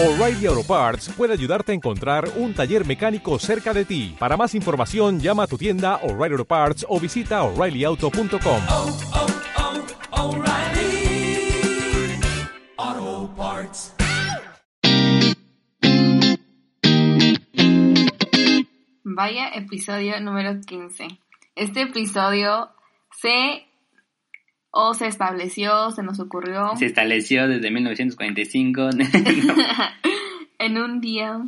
O'Reilly Auto Parts puede ayudarte a encontrar un taller mecánico cerca de ti. Para más información, llama a tu tienda O'Reilly Auto Parts o visita oreillyauto.com. oh, oh, Parts. Vaya episodio número 15. Este episodio se o se estableció, se nos ocurrió Se estableció desde 1945. en un día.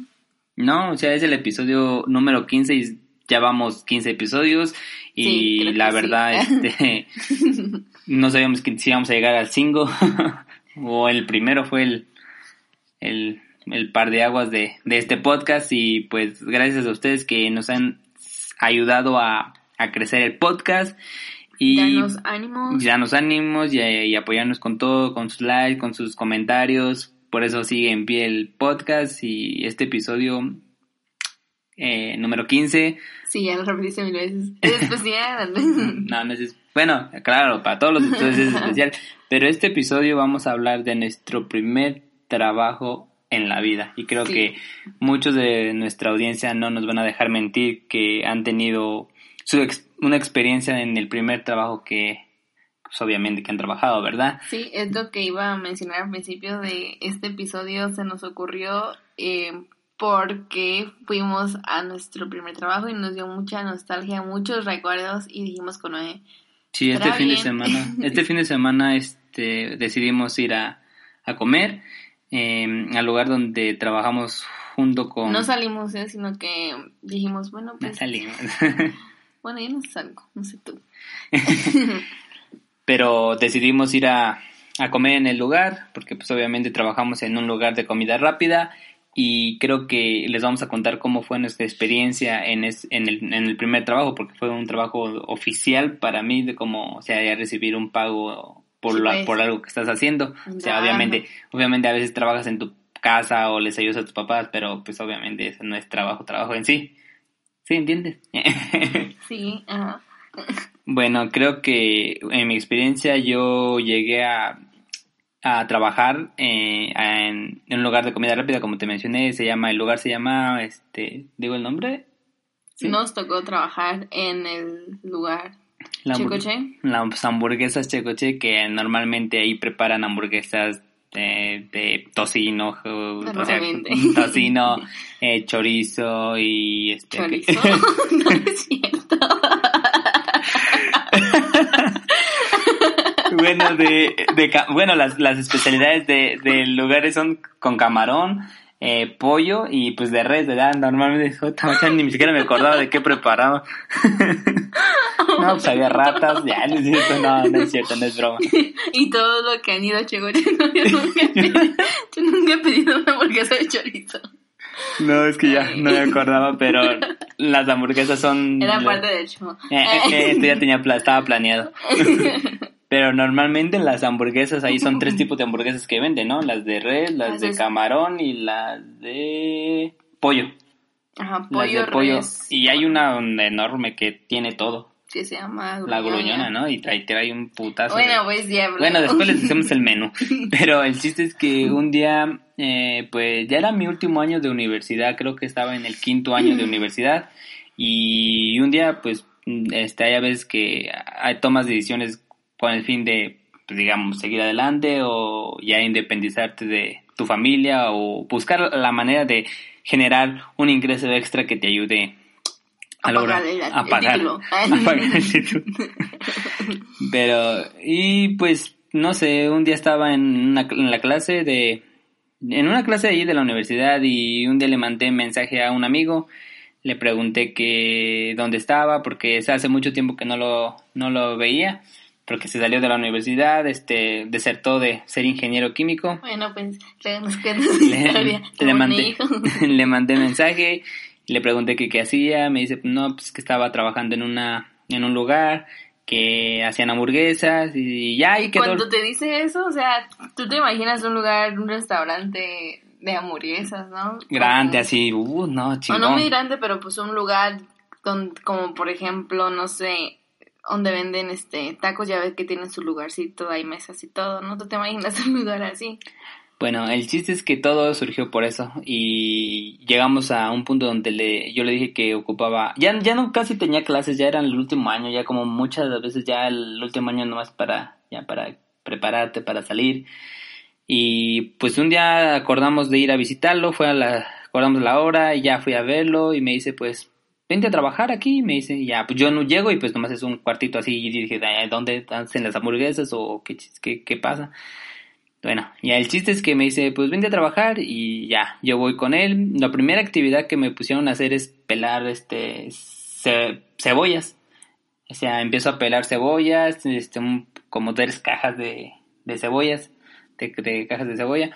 no, o sea, es el episodio número 15 y ya vamos 15 episodios. Y Sí, la sí. verdad, este, no sabíamos que si íbamos a llegar al 5 o el primero fue el, el, el par de aguas de, de este podcast. Y pues gracias a ustedes que nos han ayudado a, a crecer el podcast. Y Danos ánimos. darnos ánimos y, y apoyarnos con todo, con sus likes, con sus comentarios. Por eso sigue en pie el podcast y este episodio eh, número 15. Sí, ya lo repetiste mil veces. Es especial. No, no es... Bueno, claro, para todos los episodios es especial. Pero este episodio vamos a hablar de nuestro primer trabajo en la vida. Y creo Sí. que muchos de nuestra audiencia no nos van a dejar mentir que han tenido su ex- una experiencia en el primer trabajo que, pues obviamente que han trabajado, ¿verdad? Sí, es lo que iba a mencionar al principio de este episodio. Se nos ocurrió eh, porque fuimos a nuestro primer trabajo y nos dio mucha nostalgia, muchos recuerdos y dijimos con Noé, Sí, este fin de semana, este fin de semana este, decidimos ir a, a comer eh, al lugar donde trabajamos junto con... no salimos, eh, sino que dijimos, bueno, No pues, salimos. bueno, yo no salgo, no sé tú. Pero decidimos ir a, a comer en el lugar, porque pues obviamente trabajamos en un lugar de comida rápida y creo que les vamos a contar cómo fue nuestra experiencia en, es- en, el, en el primer trabajo, porque fue un trabajo oficial para mí de cómo o sea, ya recibir un pago por, Sí, la- por algo que estás haciendo. O sea, obviamente, obviamente a veces trabajas en tu casa o les ayudas a tus papás, pero pues obviamente eso no es trabajo, trabajo en sí. ¿Sí entiendes? Sí, ajá. Bueno, creo que en mi experiencia yo llegué a, a trabajar eh, en, en un lugar de comida rápida, como te mencioné, se llama, el lugar se llama, este, digo el nombre, Sí. Nos tocó trabajar en el lugar La Checoche. las hamburguesas Checoche, que normalmente ahí preparan hamburguesas de, de tocino, o sea, tocino, eh, chorizo y este, Chorizo. no es cierto. bueno, de, de bueno las, las especialidades de, del lugar son con camarón, eh, pollo y pues de res, ¿verdad? Normalmente ni siquiera me acordaba de qué preparaba. no, pues había ratas, ya, no es cierto, no, no es cierto, no es broma. y todo lo que han ido a Checoche. No, yo, nunca he pedido, yo nunca he pedido una hamburguesa de chorizo. No, es que ya no me acordaba, pero las hamburguesas son... Era parte del show. Eh, eh, esto ya tenía, estaba planeado. Pero normalmente las hamburguesas, ahí son tres tipos de hamburguesas que venden, ¿no? Las de res, las Las de de- camarón y las de pollo. Ajá, Las pollo, de pollo. res, Y hay una enorme que tiene todo. que se llama La gruñona, ¿no? Y trae, trae un putazo. de- Bueno, pues ya. Bueno, después les hacemos el menú. Pero el chiste es que un día, eh, pues ya era mi último año de universidad, creo que estaba en el quinto año de universidad. Y un día, pues, este, hay a veces que hay tomas decisiones con el fin de, pues, digamos, seguir adelante o ya independizarte de tu familia o buscar la manera de generar un ingreso extra que te ayude a, A lograr a pagar, título. a pagar el título. Pero, y pues, no sé, un día estaba en, una, en la clase de, en una clase ahí de la universidad y un día le mandé mensaje a un amigo, le pregunté que dónde estaba, porque hace mucho tiempo que no lo, no lo veía, porque se salió de la universidad, este, desertó de ser ingeniero químico. Bueno, pues nos Le, le mandé, le mandé mensaje, le pregunté que qué hacía, me dice, no, pues que estaba trabajando en una, en un lugar, que hacían hamburguesas y ya, y quedó. Cuando te dice eso, o sea, tú te imaginas un lugar, un restaurante de hamburguesas, ¿no? Grande, Como- así, uh, no, O chingón. no muy grande, pero pues un lugar don- como por ejemplo, no sé, donde venden este tacos, ya ves que tienen su lugarcito, hay mesas y todo, ¿no? Tú te imaginas un lugar así. Bueno, el chiste es que todo surgió por eso y llegamos a un punto donde le, yo le dije que ocupaba, ya, ya no casi tenía clases, ya era el último año, ya como muchas veces ya el último año nomás para, ya para prepararte para salir. Y pues un día acordamos de ir a visitarlo, fue a la, acordamos la hora y ya fui a verlo y me dice pues, vente a trabajar aquí, me dice, ya, pues yo no llego y pues nomás es un cuartito así y dije, ¿dónde hacen las hamburguesas o qué, qué, qué pasa? Bueno, ya el chiste es que me dice, pues vente a trabajar y ya, yo voy con él. La primera actividad que me pusieron a hacer es pelar este cebollas. O sea, empiezo a pelar cebollas, este, como tres cajas de, de cebollas, de, cajas de cebolla.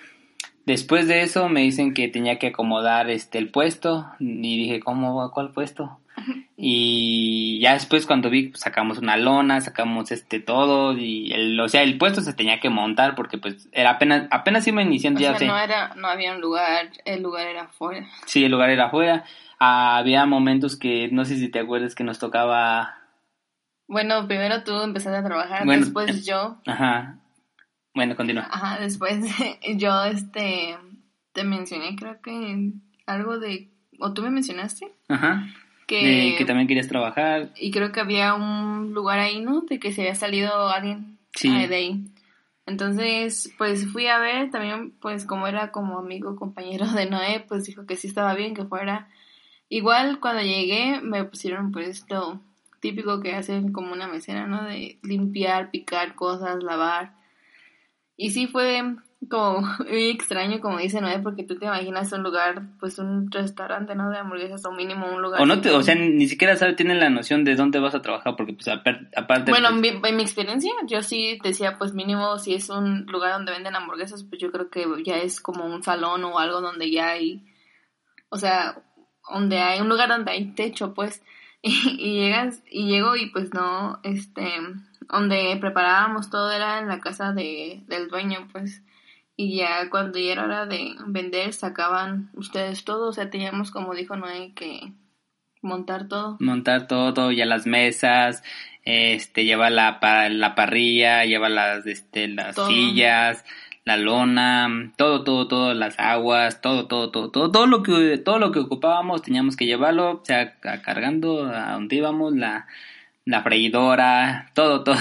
Después de eso me dicen que tenía que acomodar este el puesto y dije, ¿cómo? ¿Cuál puesto? Y ya después cuando vi, pues, sacamos una lona, sacamos este todo y el, o sea, el puesto se tenía que montar porque pues era apenas, apenas iba iniciando o Sea, no era, no había un lugar, el lugar era afuera. Sí, el lugar era afuera. había momentos que, no sé si te acuerdas que nos tocaba... Bueno, primero tú empezaste a trabajar, después yo. Ajá. Bueno, continúa. Ajá, después yo, este, te mencioné creo que algo de, o tú me mencionaste. Ajá que, también querías trabajar. Y creo que había un lugar ahí, ¿no? De que se había salido alguien sí. de ahí. Entonces, pues fui a ver, también pues como era como amigo, compañero de Noé, pues dijo que sí estaba bien que fuera. Igual cuando llegué me pusieron pues esto típico que hacen como una mesera, ¿no? De limpiar, picar cosas, lavar. Y sí fue como muy extraño, como dice Noé, porque tú te imaginas un lugar, pues un restaurante, ¿no? De hamburguesas o mínimo un lugar. O no te, o sea, ni siquiera sabe, tienen la noción de dónde vas a trabajar, porque pues aparte... Bueno, pues en, mi, experiencia, yo sí decía, pues mínimo si es un lugar donde venden hamburguesas, pues yo creo que ya es como un salón o algo donde ya hay, o sea, donde hay un lugar donde hay techo, pues, y, y llegas, y llego y pues no, este, donde preparábamos todo era en la casa de, del dueño, pues. Y ya cuando ya era hora de vender sacaban ustedes todo, o sea, teníamos como dijo Noé que montar todo. Montar todo, ya las mesas, este, lleva la, la parrilla, lleva las, este, las sillas, la lona, todo, todo, todo, las aguas, todo, todo, todo, todo, todo lo que, todo lo que ocupábamos teníamos que llevarlo, o sea, cargando a donde íbamos, la, la freidora, todo, todo,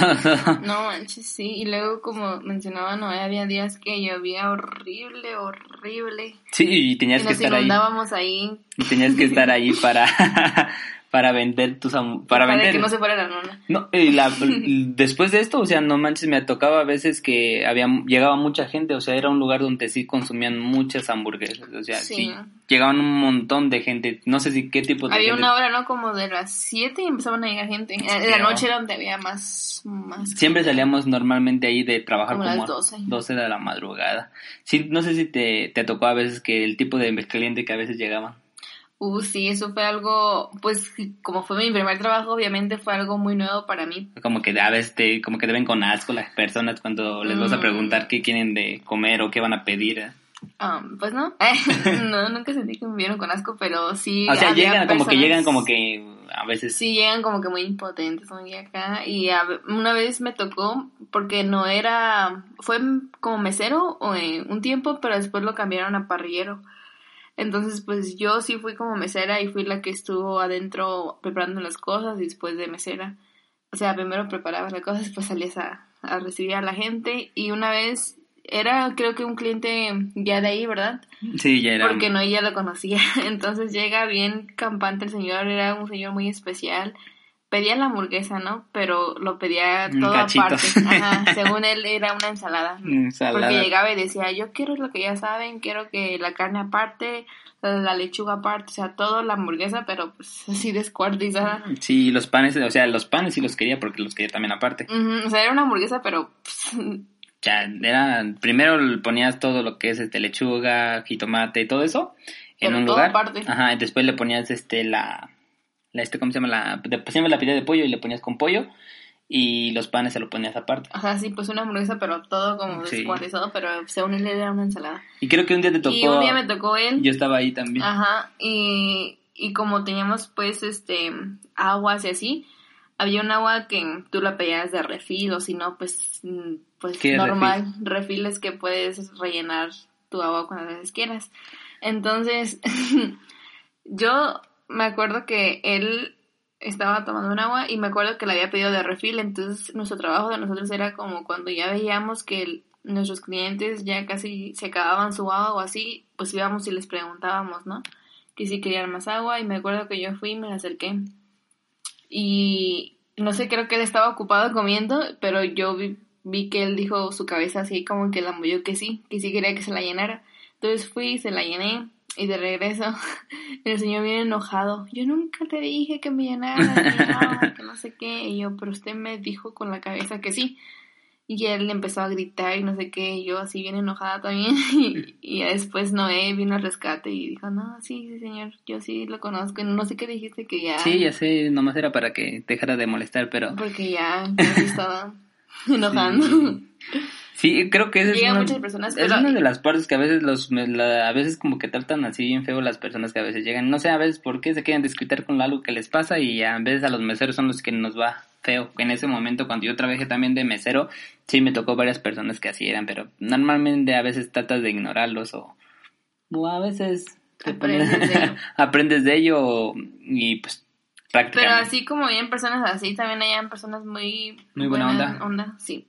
No manches, sí. Y luego, como mencionaba Noé, había días que llovía horrible, horrible. Sí, y tenías que estar ahí. ahí. Y tenías que estar ahí para, para vender tus para, para que no se fuera la nona. No, y la, después de esto, o sea, no manches, me tocaba a veces que había llegaba mucha gente, o sea, era un lugar donde sí consumían muchas hamburguesas, o sea, sí, llegaban un montón de gente, no sé si qué tipo de Había una hora, ¿no? Como de las 7 y empezaban a llegar gente. En la noche era donde había más, más Siempre salíamos normalmente ahí de trabajar como, como 12. 12 de la madrugada. Sí, no sé si te, te tocó a veces que el tipo de cliente que a veces llegaba. Uh, sí, eso fue algo, pues como fue mi primer trabajo, obviamente fue algo muy nuevo para mí. Como que a veces te, como que deben con asco las personas cuando les vas a mm. preguntar qué quieren de comer o qué van a pedir. ¿eh? Um, pues no, no, nunca sentí que me vieron con asco, pero sí. O sea, llegan como que llegan como que a veces. Sí, llegan como que muy impotentes acá. Y una vez me tocó, porque no era, fue como mesero o, un tiempo, pero después lo cambiaron a parrillero. Entonces, pues yo sí fui como mesera y fui la que estuvo adentro preparando las cosas y después de mesera. O sea, primero preparabas las cosas, después salías a, a recibir a la gente y una vez era creo que un cliente ya de ahí, ¿verdad? Sí, ya era. Porque no, ella lo conocía. Entonces llega bien campante el señor, era un señor muy especial pedía la hamburguesa, ¿no? Pero lo pedía todo aparte. Ajá, según él era una ensalada. ensalada. Porque llegaba y decía, yo quiero lo que ya saben, quiero que la carne aparte, la lechuga aparte, o sea, todo la hamburguesa, pero pues así descuartizada. Sí, los panes, o sea, los panes sí los quería porque los quería también aparte. o sea, era una hamburguesa, pero... Pues, ya, era, primero ponías todo lo que es este lechuga, jitomate y todo eso en un lugar. Aparte. Ajá, y después le ponías este la la este, ¿cómo se llama? La, siempre la pidía de pollo y le ponías con pollo y los panes se lo ponías aparte. Ajá, sí, pues una hamburguesa, pero todo como sí. descuartizado, pero según él era una ensalada. Y creo que un día te tocó. Y un día me tocó él. Yo estaba ahí también. Ajá, y, y como teníamos pues este aguas y así, había un agua que tú la pedías de refil o si no, pues, mm, pues normal, refiles que puedes rellenar tu agua veces quieras. Entonces, yo me acuerdo que él estaba tomando un agua y me acuerdo que le había pedido de refil, entonces nuestro trabajo de nosotros era como cuando ya veíamos que nuestros clientes ya casi se acababan su agua o así, pues íbamos y les preguntábamos, ¿no? Que si querían más agua y me acuerdo que yo fui y me la acerqué. Y no sé, creo que él estaba ocupado comiendo, pero yo vi, vi que él dijo su cabeza así como que la movió que sí, que sí quería que se la llenara. Entonces fui se la llené y de regreso el señor viene enojado. Yo nunca te dije que me llenaras de agua, que no sé qué. Y yo, pero usted me dijo con la cabeza que sí. Y él empezó a gritar y no sé qué, y yo así bien enojada también. Y, y después Noé vino al rescate y dijo, no, sí, sí, señor, yo sí lo conozco. Y no sé qué dijiste que ya... Sí, ya sé, nomás era para que dejara de molestar, pero... Porque ya, ya se estaba enojando. Sí, creo que esa es, una, muchas personas, es pero- una de las partes que a veces los la- a veces como que tratan así bien feo las personas que a veces llegan. No sé a veces por qué se quieren desquitar con algo que les pasa y a veces a los meseros son los que nos va feo. En ese momento cuando yo trabajé también de mesero, sí me tocó varias personas que así eran, pero normalmente a veces tratas de ignorarlos o, o a veces Aprendes de ello. aprendes de ello y pues Pero así como bien personas así, también hayan personas muy... Muy buena onda. sí.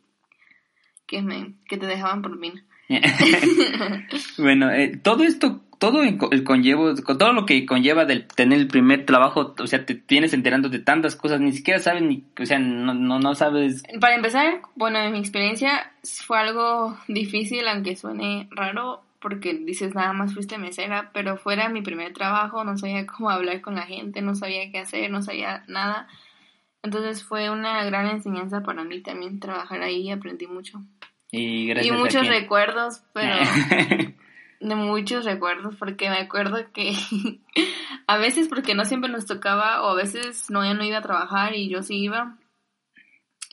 Que, me, que te dejaban por mí. bueno, eh, todo esto, todo el co- el conllevo, con todo lo que conlleva del tener el primer trabajo, o sea, te tienes enterando de tantas cosas, ni siquiera sabes ni, o sea, no, no, no sabes. Para empezar, bueno, en mi experiencia fue algo difícil, aunque suene raro, porque dices nada más fuiste mesera, pero fuera mi primer trabajo, no sabía cómo hablar con la gente, no sabía qué hacer, no sabía nada. Entonces fue una gran enseñanza para mí también trabajar ahí, aprendí mucho. Y muchos a recuerdos, pero de muchos recuerdos, porque me acuerdo que a veces porque no siempre nos tocaba, o a veces no, ya no iba a trabajar y yo sí iba.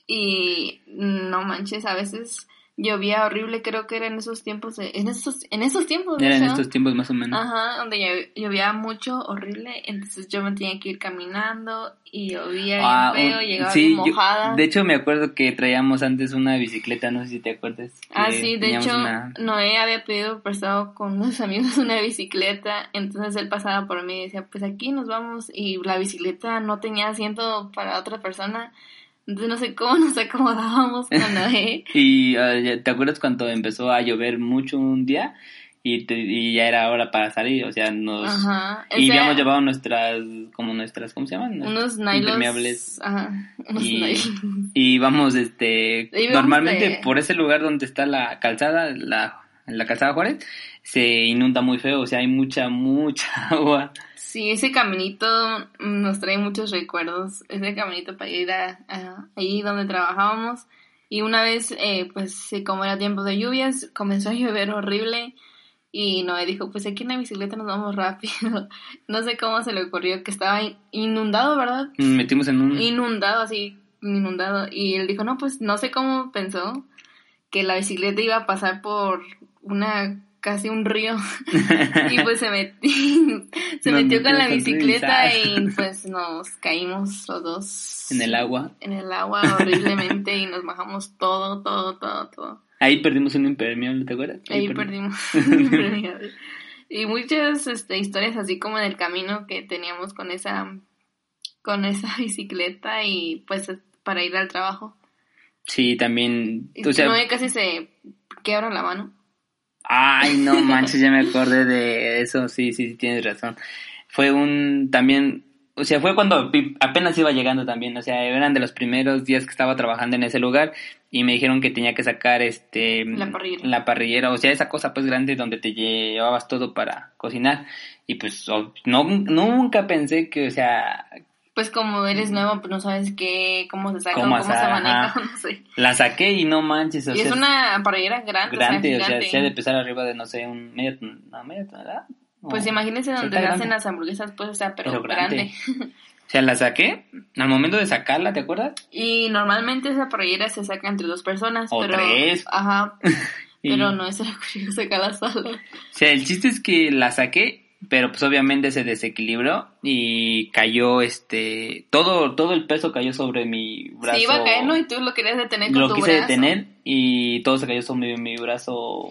Y no manches, a veces llovía horrible, creo que era en esos tiempos, de- en esos, en esos tiempos, Era en estos tiempos más o menos. Ajá, donde llo- llovía mucho, horrible, entonces yo me tenía que ir caminando y llovía bien Ah, feo, un- llegaba sí, bien yo- mojada. de hecho me acuerdo que traíamos antes una bicicleta, no sé si te acuerdas. Ah, sí, de hecho, una- Noé había pedido prestado con unos amigos una bicicleta, entonces él pasaba por mí y decía, pues aquí nos vamos, y la bicicleta no tenía asiento para otra persona, entonces no sé cómo nos acomodábamos con Noé. Y ¿te acuerdas cuando empezó a llover mucho un día? Y, te- y ya era hora para salir, o sea, nos... Ajá. Y o sea, habíamos llevado nuestras, como nuestras, ¿cómo se llaman? unos nylos. Impermeables. Ajá, unos Y, nylons. y vamos, este, Íbamos normalmente de- por ese lugar donde está la calzada, la, la calzada Juárez, se inunda muy feo, o sea, hay mucha, mucha agua. Sí, ese caminito mm, nos trae muchos recuerdos. Ese caminito para ir a, a- ahí donde trabajábamos. Y una vez, eh, pues como era tiempo de lluvias, comenzó a llover horrible. Y Noé dijo, pues aquí en la bicicleta nos vamos rápido. No sé cómo se le ocurrió que estaba in- inundado, ¿verdad? Nos metimos en un... Inundado, así, inundado. Y él dijo, no, pues no sé cómo pensó que la bicicleta iba a pasar por una, casi un río. y pues se, metió se Nos metió con la bicicleta y pues nos caímos los dos. En el agua. En el agua horriblemente y nos bajamos todo, todo, todo, todo. Ahí perdimos un impermeable, ¿te acuerdas? Ahí perdimos. perdimos. y muchas este, historias así como en el camino que teníamos con esa con esa bicicleta y pues para ir al trabajo. Sí, también, o sea, Noé casi se quiebra la mano. Ay, no manches, ya me acordé de eso, sí, sí, sí, tienes razón. Fue un, también, o sea, fue cuando apenas iba llegando también, o sea, eran de los primeros días que estaba trabajando en ese lugar y me dijeron que tenía que sacar, este, La parrillera. la parrillera, o sea, esa cosa pues grande donde te llevabas todo para cocinar y pues no, nunca pensé que, o sea, Pues como eres nuevo, pues no sabes qué, cómo se saca, Cómo cómo, se maneja, ajá. no sé. la saqué y no manches, o Y sea, es una parrillera grande, grande, o o sea, gigante. se ha de pesar arriba de, no sé, un media, no, media tonelada. Pues O- imagínense o donde hacen grande. las hamburguesas, pues, o sea, pero, Pero grande. grande. O sea, la saqué al momento de sacarla, ¿te acuerdas? y normalmente esa parrillera se saca entre dos personas, O pero... tres. Ajá, Y- pero no se le ocurrió sacarla sola. O sea, el chiste es que la saqué, pero pues obviamente se desequilibró y cayó, este, todo, todo el peso cayó sobre mi brazo. Se iba a caer, ¿no? Y tú lo querías detener con Lo tu quise brazo. detener y todo se cayó sobre mi brazo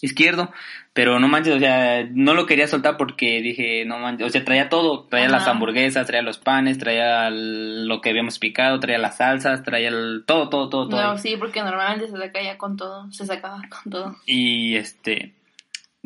izquierdo, pero no manches, o sea, no lo quería soltar porque dije, no manches, o sea, traía todo, traía Ajá. las hamburguesas, traía los panes, traía lo que habíamos picado, traía las salsas, traía el- todo, todo, todo, todo. No, sí, porque normalmente se saca ya con todo, se sacaba con todo. Y este,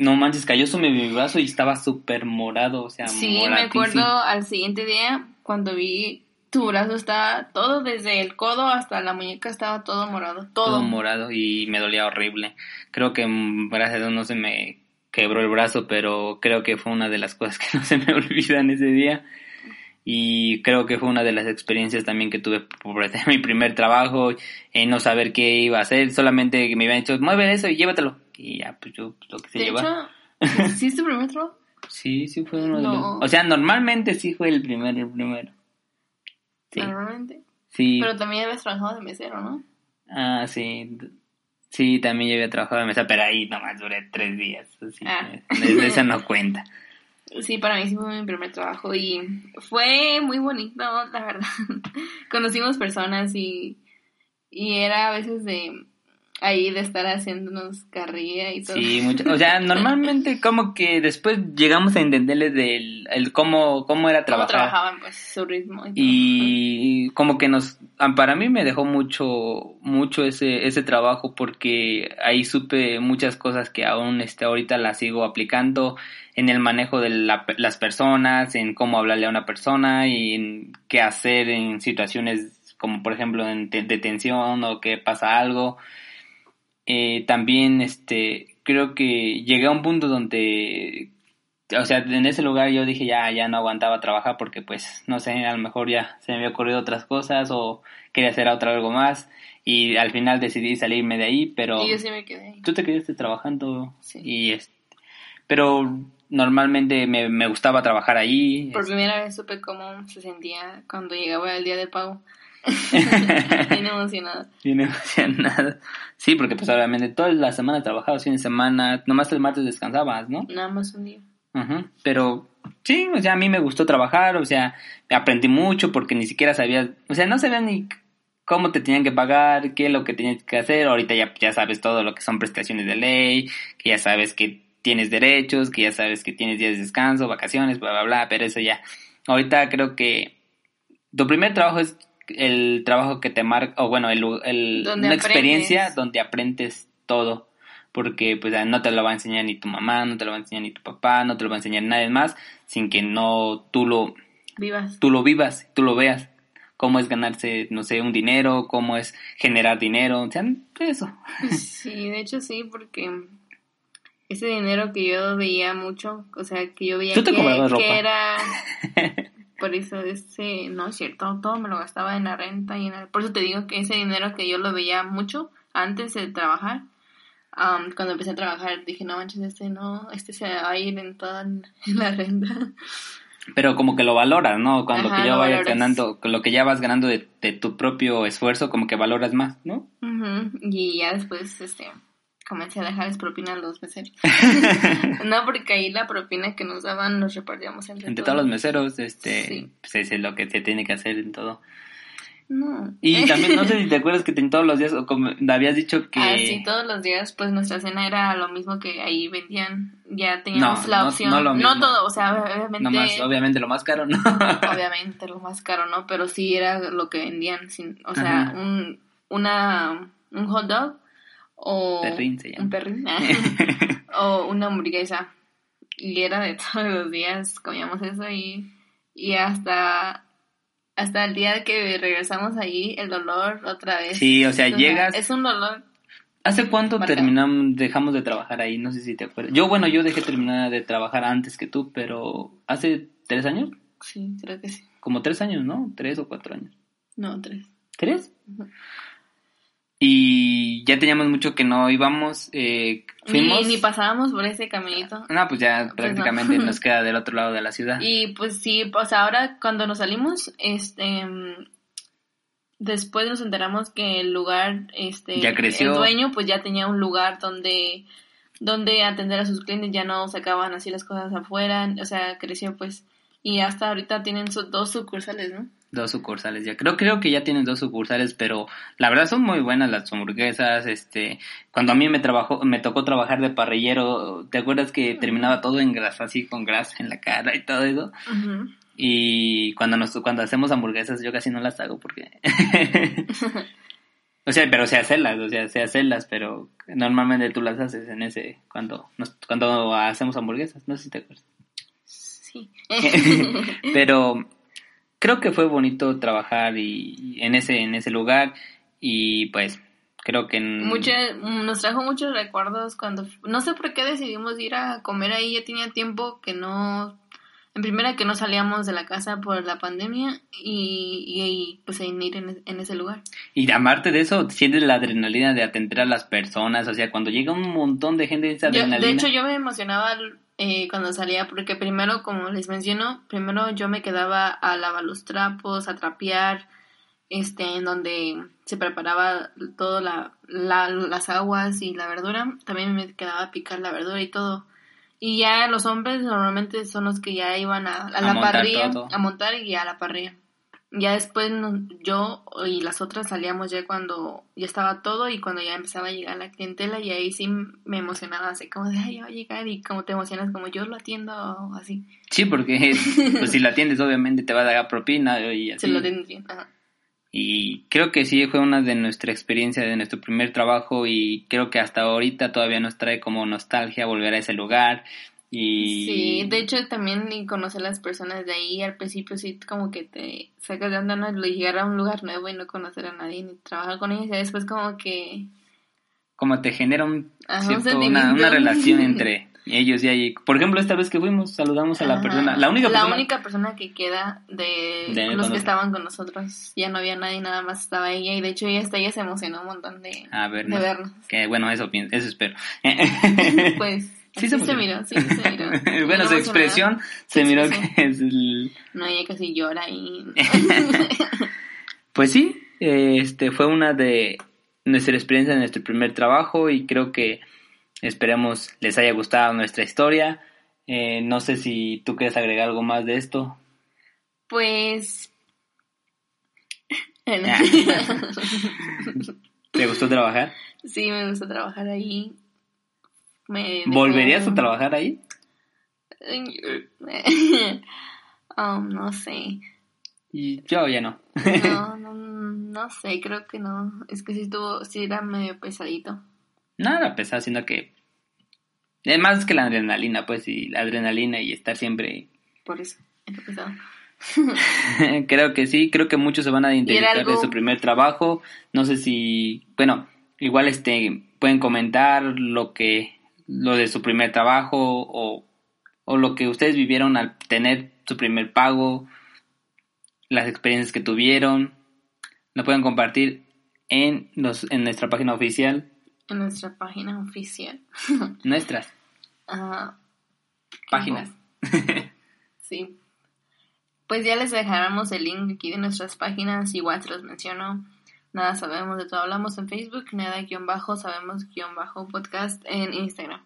no manches, cayó sobre mi brazo y estaba súper morado, o sea, Sí, me acuerdo al siguiente día cuando vi tu brazo estaba todo desde el codo hasta la muñeca estaba todo morado, todo. todo morado y me dolía horrible. Creo que mm, gracias a Dios no se me quebró el brazo, pero creo que fue una de las cosas que no se me olvidan ese día. Y creo que fue una de las experiencias también que tuve por hacer mi primer trabajo, en no saber qué iba a hacer, solamente me habían dicho, mueve eso y llévatelo. Y ya, pues yo lo que se de lleva. hecho, ¿sí es tu primer trabajo? Sí, sí fue uno de los... O sea, normalmente sí fue el primero, el primero. Sí, Normalmente. sí. Pero también habías trabajado de mesero, ¿no? Ah, sí. Sí, también yo había trabajado de mesa, pero ahí nomás duré tres días. Así, Ah. que Esa no cuenta. Sí, para mí sí fue mi primer trabajo y fue muy bonito, la verdad. Conocimos personas y, y era a veces de ahí de estar haciéndonos carrilla y todo. Sí, mucho. O sea, normalmente como que después llegamos a entenderle del el cómo, cómo era Cómo trabajar. trabajaban, pues, su ritmo. Y, y como que nos ah, para mí me dejó mucho mucho ese ese trabajo porque ahí supe muchas cosas que aún este ahorita las sigo aplicando en el manejo de la- las personas en cómo hablarle a una persona y en qué hacer en situaciones como por ejemplo en te- detención o que pasa algo Eh, también este creo que llegué a un punto donde o sea, en ese lugar yo dije ya, ya no aguantaba trabajar porque pues, no sé, a lo mejor ya se me había ocurrido otras cosas o quería hacer otra algo más y al final decidí salirme de ahí, pero Y yo sí me quedé ahí. tú te quedaste trabajando Sí. y es, pero normalmente me, me gustaba trabajar ahí. Por primera vez supe cómo se sentía cuando llegaba el día de pago. Bien emocionada. Bien emocionado. Sí, porque pues obviamente toda la semana trabajabas, fin de semana, nomás el martes descansabas, ¿no? Nada más un día. Pero sí, o sea, a mí me gustó trabajar, o sea, aprendí mucho porque ni siquiera sabía, o sea, no sabía ni cómo te tenían que pagar, qué es lo que tenías que hacer. Ahorita ya, ya sabes todo lo que son prestaciones de ley, que ya sabes que tienes derechos, que ya sabes que tienes días de descanso, vacaciones, bla, bla, bla, pero eso ya. Ahorita creo que tu primer trabajo es el trabajo que te marca, o bueno, el, el- una aprendes. experiencia donde aprendes todo porque pues no te lo va a enseñar ni tu mamá, no te lo va a enseñar ni tu papá, no te lo va a enseñar nadie más, sin que no tú lo, Vivas. tú lo vivas, tú lo veas, cómo es ganarse, no sé, un dinero, cómo es generar dinero, o sea, eso. Sí, de hecho sí, porque ese dinero que yo veía mucho, o sea, que yo veía Tú te que, comprabas ropa. que era... Por eso ese, no es cierto, todo me lo gastaba en la renta y en el- Por eso te digo que ese dinero que yo lo veía mucho antes de trabajar, am, cuando empecé a trabajar dije, no manches, este no, este se va a ir en toda en la renta. Pero como que lo valoras, ¿no? Cuando Ajá, que ya vayas valoras. ganando, con lo que ya vas ganando de, de tu propio esfuerzo, como que valoras más, ¿no? Y ya después, este, comencé a dejarles propina a los meseros. no, porque ahí la propina que nos daban nos repartíamos entre, Entre todos los meseros, este, Sí. pues es lo que se tiene que hacer en todo. No. Y también, no sé si te acuerdas que en todos los días, o como habías dicho que... Ah, sí, todos los días, pues nuestra cena era lo mismo que ahí vendían. Ya teníamos No, la no- opción. no lo mismo. todo, o sea, obviamente. Nomás, obviamente lo más caro, ¿no? obviamente lo más caro, ¿no? Pero sí era lo que vendían. Sin, o sea, Ajá. un, una, un hot dog o. Perrín se llama. Un perrín. o una hamburguesa. Y era de todos los días, comíamos eso y, y hasta. Hasta el día que regresamos ahí, el dolor otra vez. Sí, o sea, llegas- Es un dolor ¿Hace cuánto Marcado. terminamos, dejamos de trabajar ahí? No sé si te acuerdas. Yo, bueno, yo dejé terminar de trabajar antes que tú, pero ¿hace tres años? Sí, creo que sí. Como tres años, ¿no? Tres o cuatro años. No, tres. ¿Tres? Y ya teníamos mucho que no íbamos. Eh, fuimos. Ni, ni pasábamos por ese caminito. No, pues ya no. prácticamente nos queda del otro lado de la ciudad. Y pues sí, pues ahora cuando nos salimos, este, después nos enteramos que el lugar, este, Ya creció. el dueño pues ya tenía un lugar donde, donde atender a sus clientes, ya no sacaban así las cosas afuera, o sea, creció pues Y hasta ahorita tienen sus dos sucursales, ¿no? Dos sucursales ya. Creo, creo que ya tienen dos sucursales, pero la verdad son muy buenas las hamburguesas. Este, cuando a mí me trabajó, me tocó trabajar de parrillero, ¿te acuerdas que terminaba todo en grasa, así con grasa en la cara y todo eso? Y cuando nos, cuando hacemos hamburguesas yo casi no las hago porque o sea, pero sé hacerlas, o sea, sé hacerlas, pero normalmente tú las haces en ese cuando nos- cuando hacemos hamburguesas, no sé si te acuerdas. Sí. pero creo que fue bonito trabajar y en ese en ese lugar y pues creo que en- Mucha- nos trajo muchos recuerdos cuando no sé por qué decidimos ir a comer ahí ya tenía tiempo que no en primera que no salíamos de la casa por la pandemia y, y, y, pues en ir en, en ese lugar y aparte de eso sientes la adrenalina de atender a las personas, o sea, cuando llega un montón de gente esa Yo- adrenalina. de hecho yo me emocionaba eh, cuando salía porque primero como les menciono primero yo me quedaba a lavar los trapos a trapear este en donde se preparaba todo la, la- las aguas y la verdura. También me quedaba a picar la verdura y todo. Y ya los hombres normalmente son los que ya iban a, a A la parrilla todo. a montar y a la parrilla ya después no- yo y las otras salíamos ya cuando ya estaba todo y cuando ya empezaba a llegar la clientela y ahí sí me emocionaba así como de ay ya va a llegar y como te emocionas como yo lo atiendo o así Sí, porque pues si la atiendes obviamente te va a dar propina y así. se lo den bien ajá. Y creo que sí fue una de nuestra experiencia, de nuestro primer trabajo y creo que hasta ahorita todavía nos trae como nostalgia volver a ese lugar. Y Sí, de hecho también y conocer a las personas de ahí al principio sí como que te sacas de onda ¿no? Llegar a un lugar nuevo y no conocer a nadie ni trabajar con ellos y después como que como te genera un Ajá, un cierto- una, relación entre ellos y ahí. Por ejemplo, esta vez que fuimos, saludamos a la Ajá. persona, la única la persona única persona que queda de, De los que estaban con nosotros ya no había nadie nada más estaba ella y de hecho ella hasta ella se emocionó un montón de, a de vernos. vernos Que bueno, eso eso espero. pues Sí se miró sí se miró bueno, su expresión se miró expresión. que es el... no ella casi llora y Pues sí, eh, este fue una de nuestra experiencia en nuestro primer trabajo y creo que esperemos les haya gustado nuestra historia. Eh, no sé si tú quieres agregar algo más de esto. pues ¿Te gustó trabajar? sí me gusta trabajar ahí Me ¿Volverías a trabajar ahí? Um, no sé. Y yo ya no. No, no, no sé, creo que no. Es que sí estuvo, sí era medio pesadito. Nada pesado, sino que es más que la adrenalina, pues, y la adrenalina y estar siempre. Por eso, era pesado. creo que sí, creo que muchos se van a identificar algo- de su primer trabajo. No sé si, bueno, igual este pueden comentar lo que lo de su primer trabajo o, o lo que ustedes vivieron al tener su primer pago, las experiencias que tuvieron. Lo pueden compartir en los en nuestra página oficial, En nuestra página oficial. nuestras Ajá, páginas. sí. Pues ya les dejaremos el link aquí de nuestras páginas, igual se los menciono. Nada sabemos de todo hablamos en Facebook, nada guion bajo, sabemos guion bajo podcast en Instagram.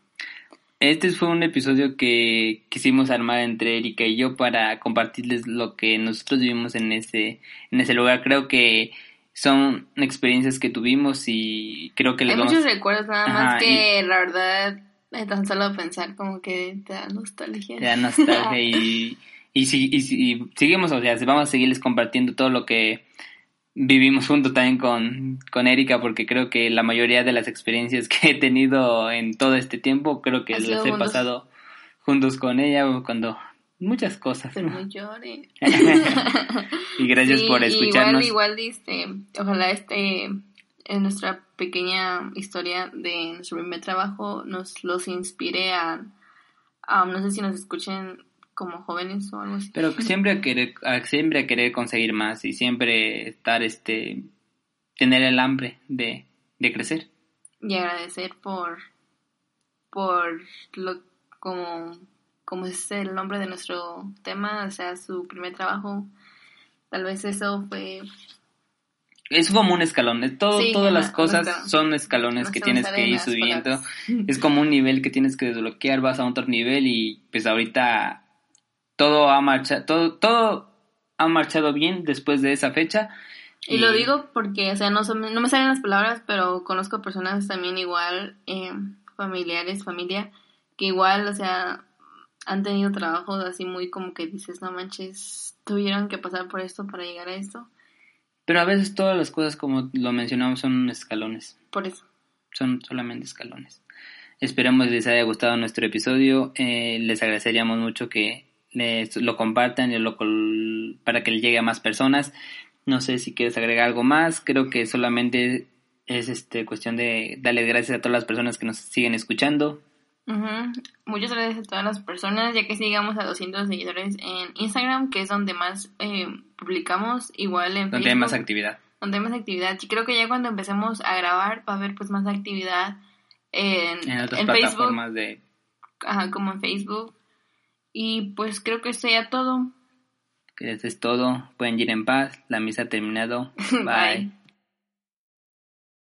Este fue un episodio que quisimos armar entre Erika y yo para compartirles lo que nosotros vivimos en ese, en ese lugar. Creo que son experiencias que tuvimos y creo que les Hay vamos... muchos recuerdos, nada Ajá, más que la verdad, tan solo pensar como que te da nostalgia. te da nostalgia y, y, si, y, si- y seguimos, o sea, vamos a seguirles compartiendo todo lo que vivimos junto también con, con Erika porque creo que la mayoría de las experiencias que he tenido en todo este tiempo creo que las he juntos. pasado juntos con ella cuando muchas cosas. Pero no llore. y gracias Sí, por escucharnos. Igual, igual, este, ojalá este, en nuestra pequeña historia de nuestro primer trabajo nos los inspire a, a, no sé si nos escuchen como jóvenes o algo así. Pero siempre a querer, a- siempre a querer conseguir más y siempre estar, este, tener el hambre de, de crecer. Y agradecer por, por lo, como, como es el nombre de nuestro tema, o sea, su primer trabajo. Tal vez eso fue Es como un escalón. es Todo, Sí, todas las cosas son escalones que tienes que ir subiendo. palabras. Es como un nivel que tienes que desbloquear, vas a otro nivel y pues ahorita todo ha marchado, todo, todo ha marchado bien después de esa fecha. Y lo digo porque, o sea, no, son- no me salen las palabras, pero conozco personas también igual, eh, familiares, familia, que igual, o sea, han tenido trabajos así muy como que dices, no manches, tuvieron que pasar por esto para llegar a esto. Pero a veces todas las cosas, como lo mencionamos, son escalones. Por eso. son solamente escalones. Esperemos les haya gustado nuestro episodio. Eh, les agradeceríamos mucho que les lo compartan y lo col- para que le llegue a más personas. No sé si quieres agregar algo más. Creo que solamente es este cuestión de darle gracias a todas las personas que nos siguen escuchando. Muchas gracias a todas las personas, ya que sigamos a 200 seguidores en Instagram, que es donde más eh, publicamos, igual en Donde hay Facebook, más actividad. donde hay más actividad. Y creo que ya cuando empecemos a grabar va a haber pues más actividad en, En otras en Facebook, plataformas de ajá, como en Facebook. Y pues creo que ya todo. que eso es todo. Pueden ir en paz. La misa ha terminado. Bye. Bye.